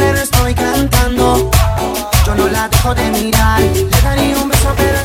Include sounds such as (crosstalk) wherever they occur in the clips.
pero estoy cantando. Yo no la dejo de mirar. Le daría un beso, pero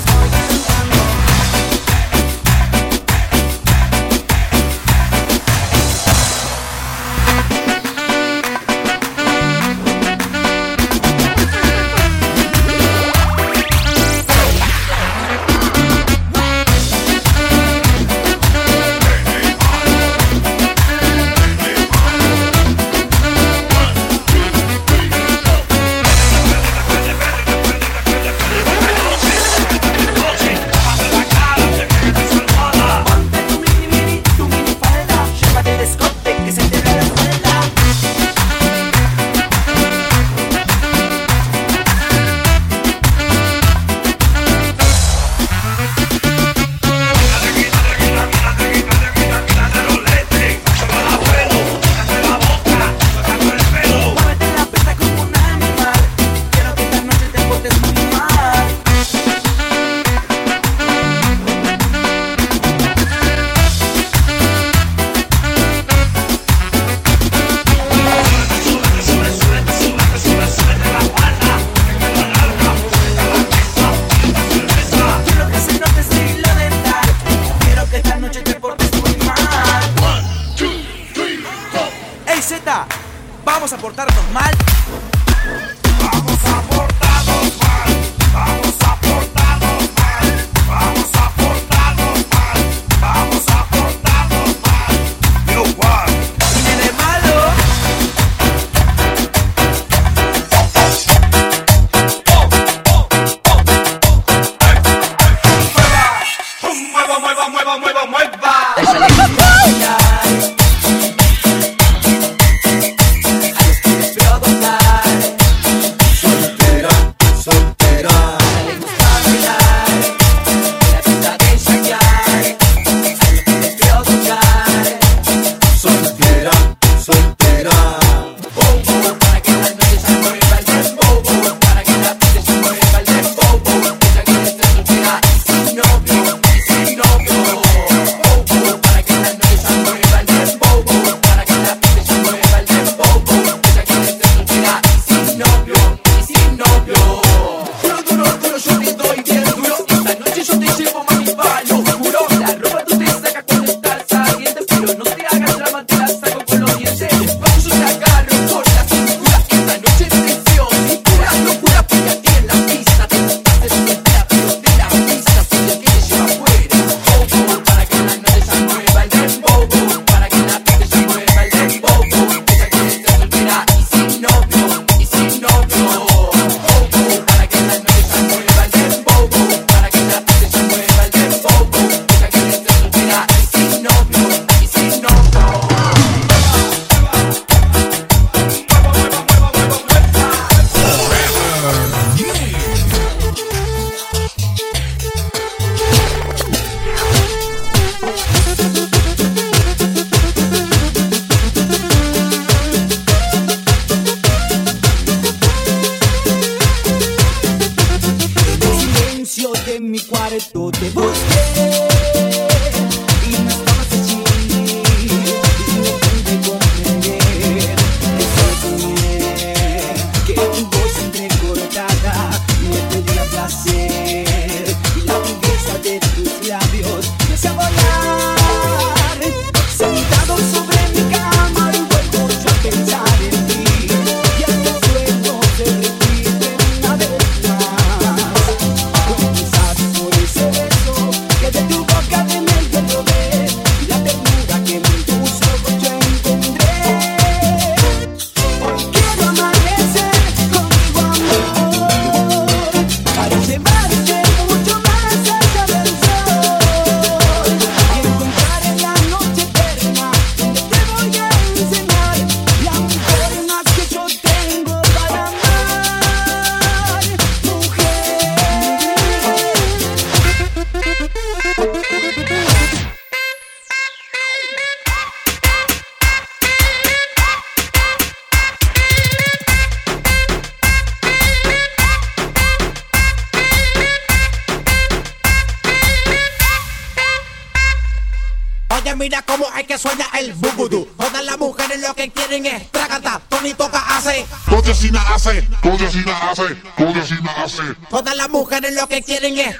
Oye, mira cómo hay que suena el bugudu. Todas las mujeres lo que quieren es tragata. Tony toca hace. Codecina hace, codecina hace, codecina hace. Todas las mujeres lo que quieren es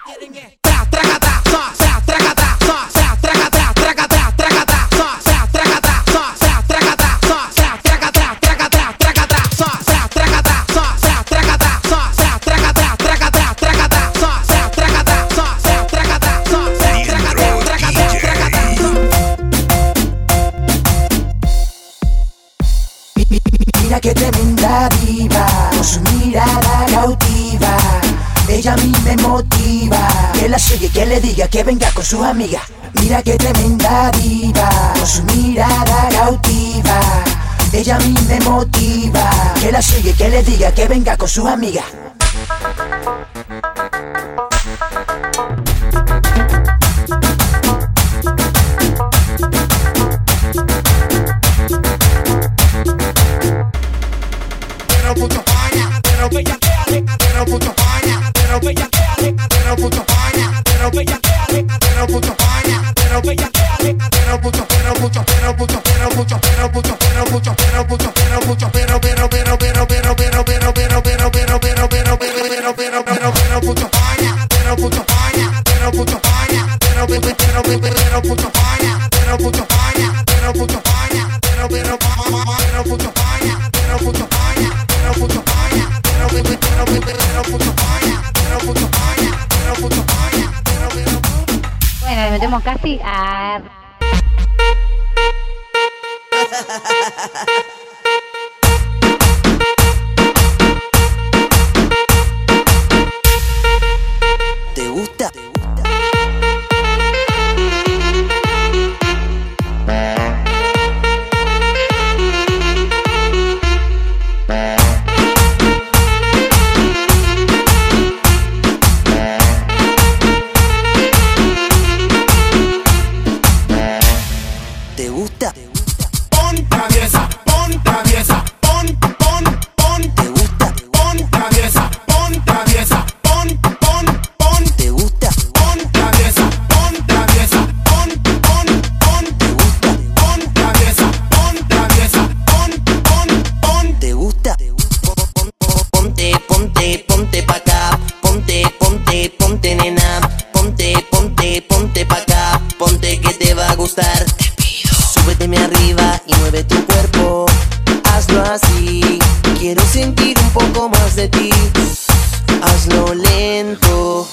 tra, tragata, sa, tragata, sa, tragata, tragata, tragata, Ella a mí me motiva, que la sigue, que le diga que venga con sus amigas. Mira que tremenda diva, con su mirada cautiva. Ella a mí me motiva, que la sigue, que le diga que venga con sus amigas. Pero puto, Le metemos casi a... (laughs) Hazlo lento.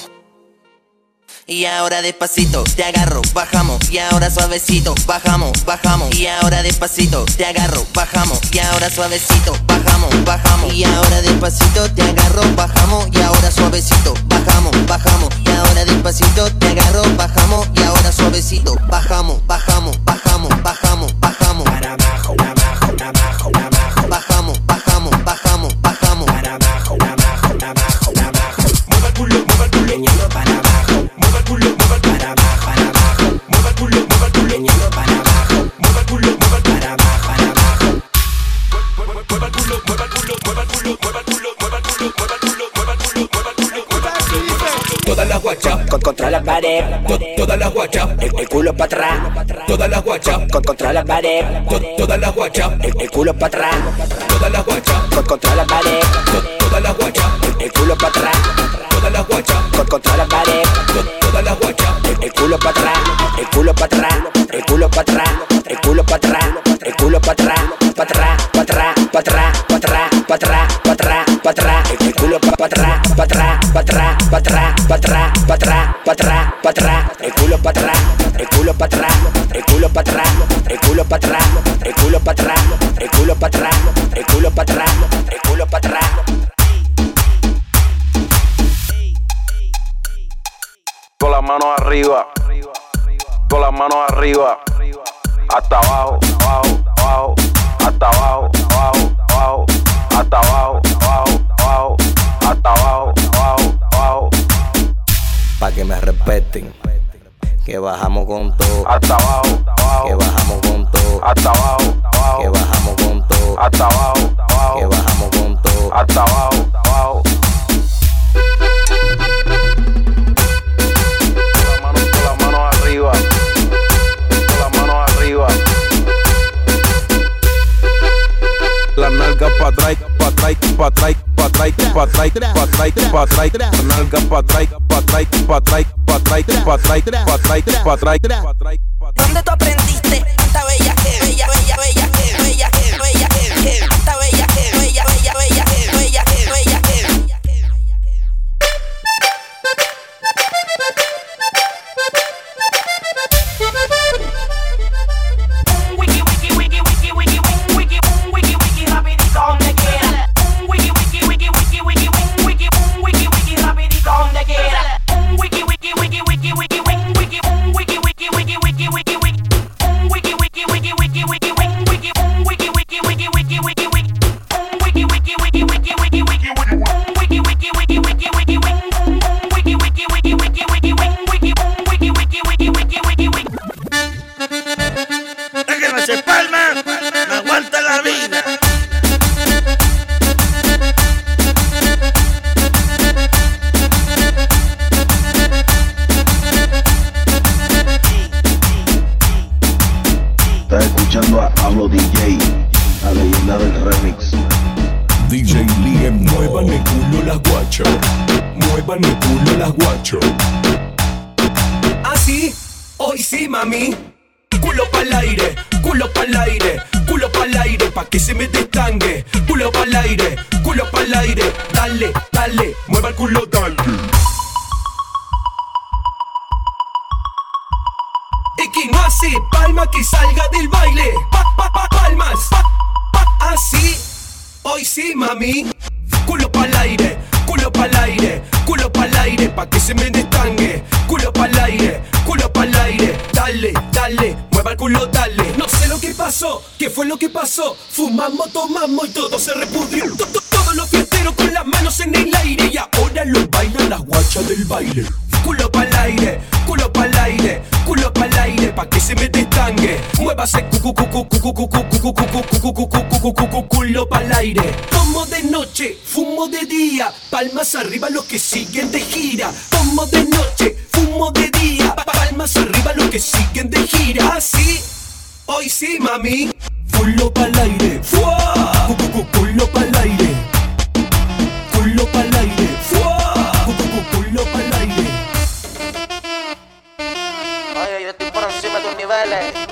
Y ahora despacito, te agarro, bajamos. Y ahora suavecito, bajamos, bajamos. Y ahora despacito, te agarro, bajamos. Y ahora suavecito, bajamos, bajamos. Y ahora despacito, te agarro, bajamos. Y ahora suavecito, bajamos, bajamos. Y ahora despacito, te agarro, bajamos. Y ahora suavecito, bajamos, bajamos, bajamos, bajamos, bajamos. Para abajo, abajo, abajo, contra la pared, to- todas las guachas, el, culo para atrás. todas las guachas, Con contra la pared, to- todas las guachas, el, culo para atrás. todas las guachas, Con contra la pared, to- todas las guachas, el, culo para atrás. todas las guachas, Con contra la pared. to- todas las guachas, El, el culo para atrás, el culo para atrás, el culo para atrás, el culo para atrás, el culo para atrás, para atrás, para atrás, para atrás, para atrás, para atrás, para atrás, para atrás, el, culo para atrás, para atrás, para atrás, para atrás, para atrás, para atrás, para atrás, para atrás, el culo para atrás, el culo para atrás, el culo para atrás, el culo para atrás, el culo para atrás, el culo para atrás, el culo para atrás, el culo para atrás. Con las manos arriba. Con las manos arriba. Hasta abajo, abajo, abajo. Hasta abajo, abajo, abajo. Hasta abajo, abajo, abajo. Hasta abajo, abajo, abajo. Pa' que me respeten. Que bajamos con todo. Hasta abajo, abajo. Que bajamos con todo. Hasta abajo, ¿Dónde tú aprendiste esta bella que bella? Ricky Masi, palma que salga del baile. Palmas, así, hoy sí, mami. Culo pa'l aire, culo pa'l aire, culo pa'l aire, pa' que se me destangue. Culo pa'l aire, culo pa'l aire, dale, dale, mueva el culo, dale. No sé lo que pasó, qué fue lo que pasó. Fumamos, tomamos y todo se repudrió. Todos los fiesteros con las manos en el aire y ahora lo bailan las guachas del baile. Culo pa'l aire que se me destangue. Muévase culo pa'l aire. Como de noche, fumo de día. Palmas arriba los que siguen de gira. Como de noche, fumo de día. Palmas arriba los que siguen de gira. Así, hoy sí, mami. Culo pa'l aire. Culo aire. Island.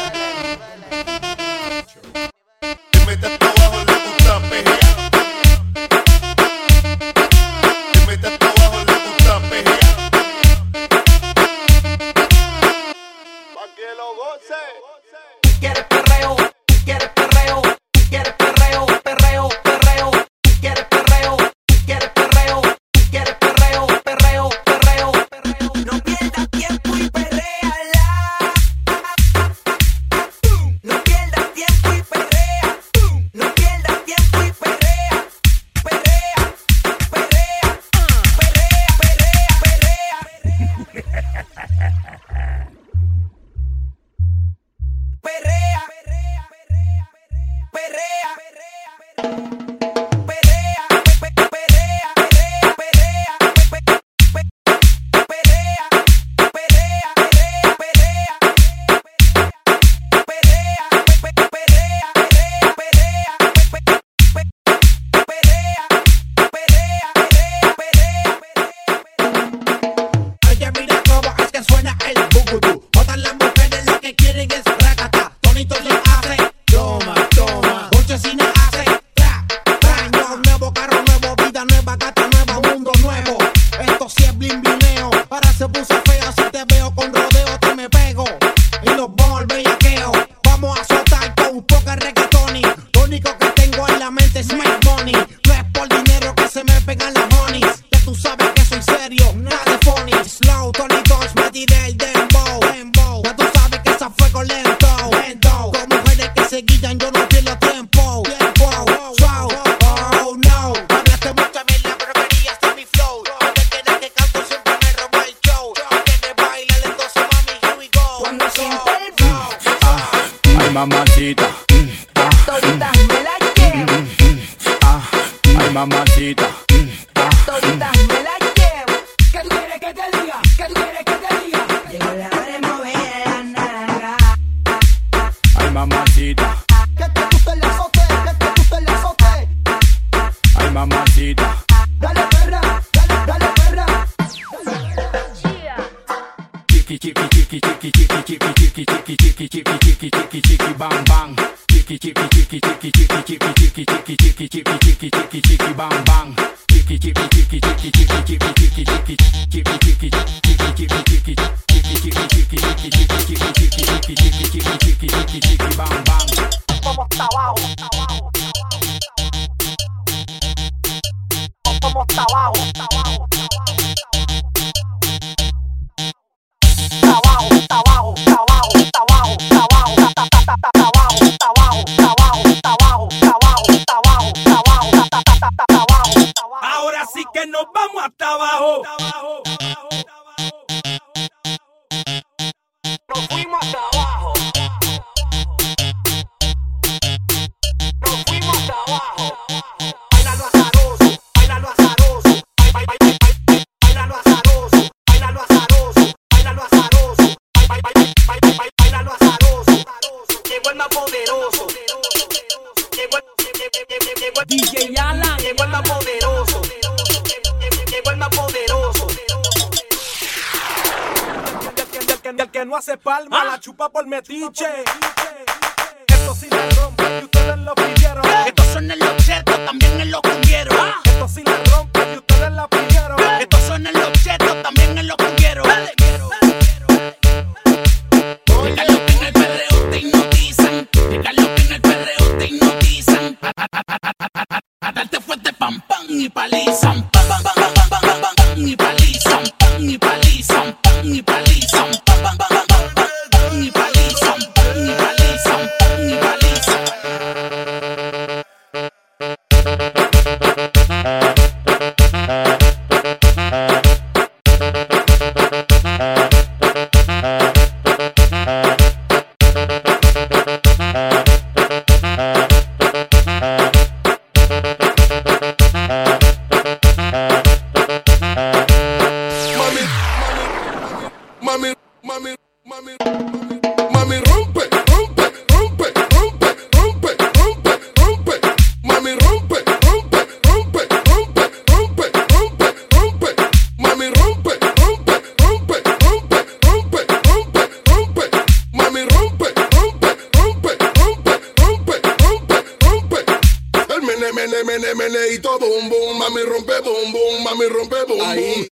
necesita. metiche. Esto sí la rompe y ustedes lo pidieron. Estos son el mami, rompe Ahí.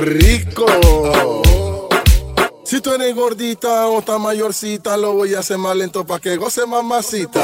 rico. Si tú eres gordita o está mayorcita, lo voy a hacer más lento pa' que goce mamacita.